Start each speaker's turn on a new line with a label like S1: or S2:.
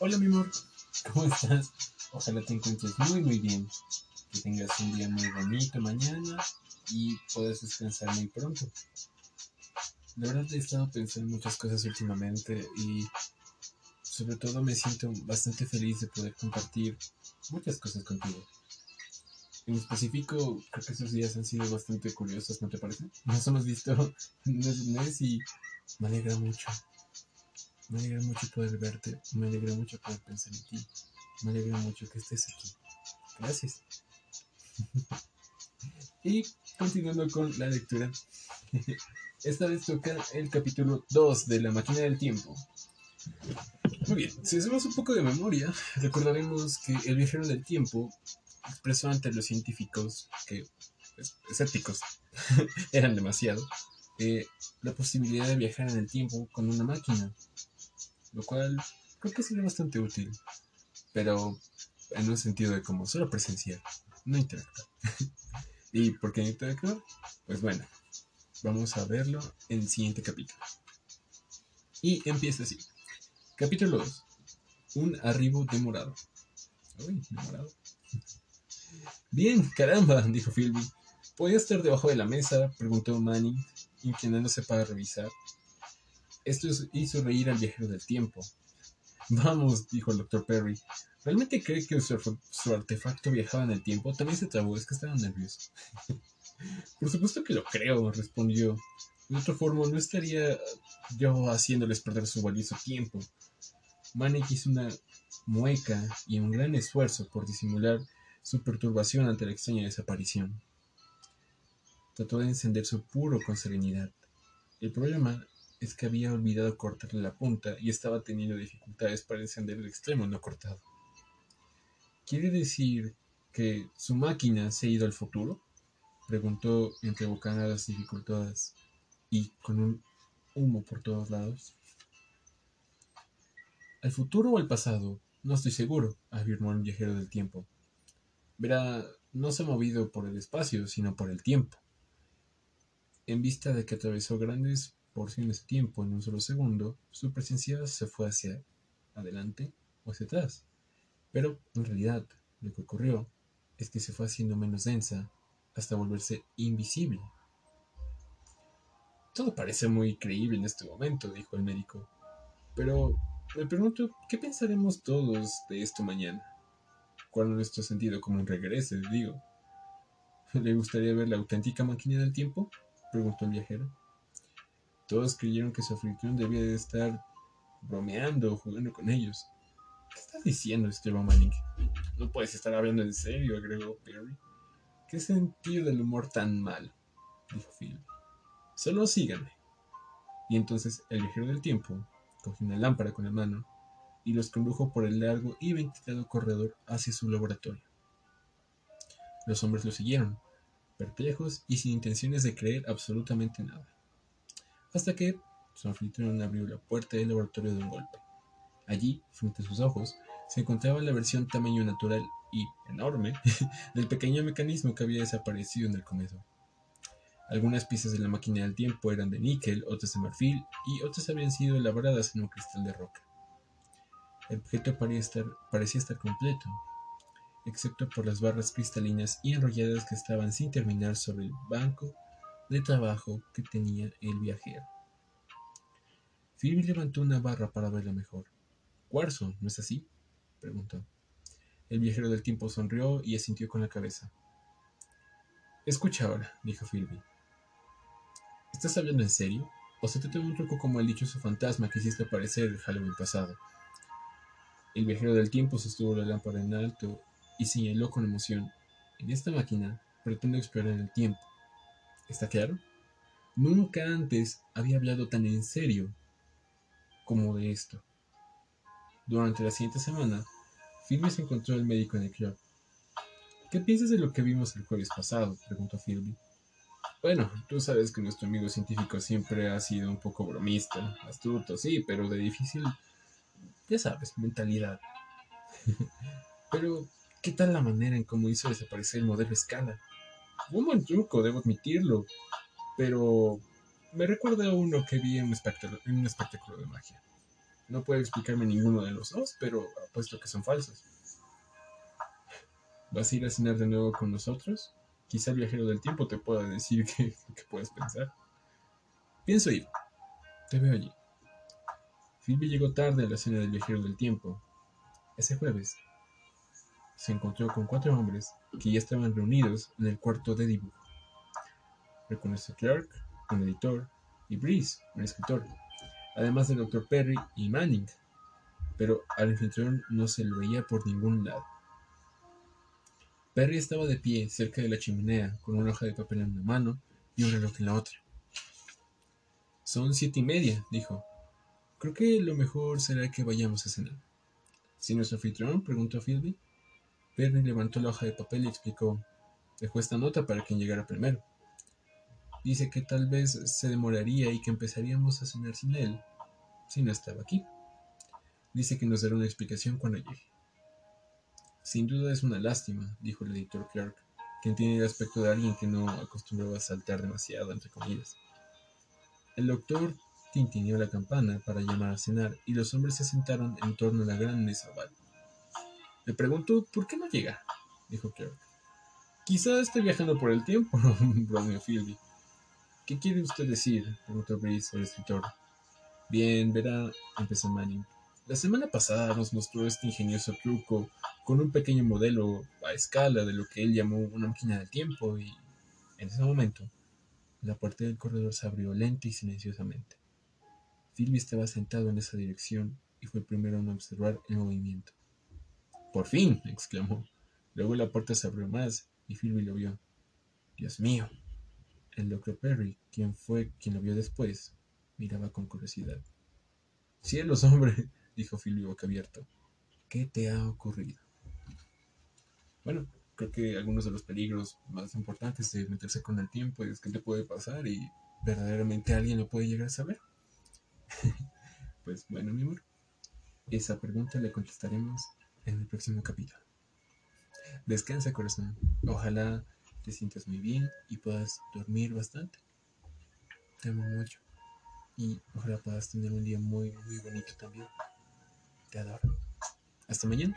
S1: Hola mi amor, ¿cómo estás? Ojalá te encuentres muy muy bien. Que tengas un día muy bonito mañana y puedas descansar muy pronto. La verdad he estado pensando en muchas cosas últimamente y sobre todo me siento bastante feliz de poder compartir muchas cosas contigo. En específico, creo que esos días han sido bastante curiosos, ¿no te parece? Nos hemos visto un mes y me alegra mucho. Me alegra mucho poder verte, me alegra mucho poder pensar en ti, me alegra mucho que estés aquí. Gracias. y continuando con la lectura, esta vez toca el capítulo 2 de La máquina del tiempo. Muy bien, si hacemos un poco de memoria, recordaremos que el viajero del tiempo expresó ante los científicos que, pues, escépticos, eran demasiado, eh, la posibilidad de viajar en el tiempo con una máquina lo cual creo que sería bastante útil, pero en un sentido de como solo presencial, no interactuar. ¿Y por qué no interactuar? Pues bueno, vamos a verlo en el siguiente capítulo. Y empieza así. Capítulo 2. Un arribo demorado. Uy, demorado. Bien, caramba, dijo Philby. ¿Podía estar debajo de la mesa? preguntó Manny, inclinándose para revisar. Esto hizo reír al viajero del tiempo. Vamos, dijo el doctor Perry. ¿Realmente cree que su, artefacto viajaba en el tiempo? También se trabó, es que estaba nervioso. Por supuesto que lo creo, respondió. De otra forma, no estaría yo haciéndoles perder su valioso tiempo. Manic hizo una mueca y un gran esfuerzo por disimular su perturbación ante la extraña desaparición. Trató de encender su puro con serenidad. El problema es que había olvidado cortarle la punta y estaba teniendo dificultades para encender el extremo no cortado. ¿Quiere decir que su máquina se ha ido al futuro? preguntó entre bocanadas dificultades y con un humo por todos lados. ¿Al futuro o al pasado? No estoy seguro, afirmó el viajero del tiempo. Verá, no se ha movido por el espacio, sino por el tiempo. En vista de que atravesó grandes porciones de tiempo en un solo segundo, su presencia se fue hacia adelante o hacia atrás. Pero, en realidad, lo que ocurrió es que se fue haciendo menos densa hasta volverse invisible. Todo parece muy creíble en este momento, dijo el médico. Pero me pregunto, ¿qué pensaremos todos de esto mañana? ¿Cuál es nuestro sentido común regrese, digo? ¿Le gustaría ver la auténtica máquina del tiempo? preguntó el viajero. Todos creyeron que su anfitrión debía de estar bromeando o jugando con ellos. ¿Qué estás diciendo, Esteban Manning? No puedes estar hablando en serio, agregó Perry. ¿Qué sentido del humor tan mal? dijo Phil. Solo síganme. Y entonces el viajero del tiempo cogió una lámpara con la mano y los condujo por el largo y ventilado corredor hacia su laboratorio. Los hombres lo siguieron, perplejos y sin intenciones de creer absolutamente nada hasta que su anfitrión abrió la puerta del laboratorio de un golpe. Allí, frente a sus ojos, se encontraba la versión tamaño natural y enorme del pequeño mecanismo que había desaparecido en el comedor. Algunas piezas de la máquina del tiempo eran de níquel, otras de marfil y otras habían sido elaboradas en un cristal de roca. El objeto parecía estar completo, excepto por las barras cristalinas y enrolladas que estaban sin terminar sobre el banco de trabajo que tenía el viajero. Phoebe levantó una barra para verla mejor. Cuarzo, ¿no es así? preguntó. El viajero del tiempo sonrió y asintió con la cabeza. Escucha ahora, dijo Philby. ¿Estás hablando en serio? ¿O se te trata un truco como el dichoso fantasma que hiciste aparecer el Halloween pasado? El viajero del tiempo sostuvo la lámpara en alto y señaló con emoción. En esta máquina pretendo explorar el tiempo ¿Está claro? Nunca antes había hablado tan en serio como de esto. Durante la siguiente semana, Philby se encontró al médico en el club. ¿Qué piensas de lo que vimos el jueves pasado? preguntó Philby. Bueno, tú sabes que nuestro amigo científico siempre ha sido un poco bromista, astuto, sí, pero de difícil, ya sabes, mentalidad. pero, ¿qué tal la manera en cómo hizo desaparecer el modelo escala? Un buen truco, debo admitirlo. Pero me recuerda a uno que vi en un, espectáculo, de magia. No puede explicarme ninguno de los dos, pero apuesto que son falsos. ¿Vas a ir a cenar de nuevo con nosotros? Quizá el viajero del tiempo te pueda decir qué, puedes pensar. Pienso ir. Te veo allí. Phoebe llegó tarde a la cena del viajero del tiempo. Ese jueves se encontró con cuatro hombres que ya estaban reunidos en el cuarto de dibujo. Reconoció a Clark, un editor, y Breeze, un escritor, además del Dr. Perry y Manning, pero al anfitrión no se lo veía por ningún lado. Perry estaba de pie cerca de la chimenea con una hoja de papel en una mano y un reloj en la otra. Son siete y media, dijo. Creo que lo mejor será que vayamos a cenar. ¿Si nuestro anfitrión? preguntó Philby. Perry levantó la hoja de papel y explicó. Dejó esta nota para quien llegara primero. Dice que tal vez se demoraría y que empezaríamos a cenar sin él, si no estaba aquí. Dice que nos dará una explicación cuando llegue. Sin duda es una lástima, dijo el editor Clark, quien tiene el aspecto de alguien que no acostumbraba a saltar demasiado entre comidas. El doctor tintineó la campana para llamar a cenar y los hombres se sentaron en torno a la gran mesa oval. Me preguntó por qué no llega, dijo Clark. Quizá esté viajando por el tiempo, bromeó Philby. ¿Qué quiere usted decir? preguntó Brice, el escritor. Bien, verá, empezó Manning. La semana pasada nos mostró este ingenioso truco con un pequeño modelo a escala de lo que él llamó una máquina del tiempo y en ese momento la puerta del corredor se abrió lenta y silenciosamente. Philby estaba sentado en esa dirección y fue el primero en observar el movimiento. Por fin, exclamó. Luego la puerta se abrió más y Philby lo vio. Dios mío, el doctor Perry, quien fue quien lo vio después, miraba con curiosidad. Cielos, hombre, dijo Philby boca abierto. ¿Qué te ha ocurrido? Bueno, creo que algunos de los peligros más importantes de meterse con el tiempo es que te puede pasar y verdaderamente alguien lo puede llegar a saber. pues bueno, mi amor, esa pregunta le contestaremos en el próximo capítulo. Descansa, corazón. Ojalá te sientas muy bien y puedas dormir bastante. Te amo mucho. Y ojalá puedas tener un día muy, muy bonito también. Te adoro. Hasta mañana.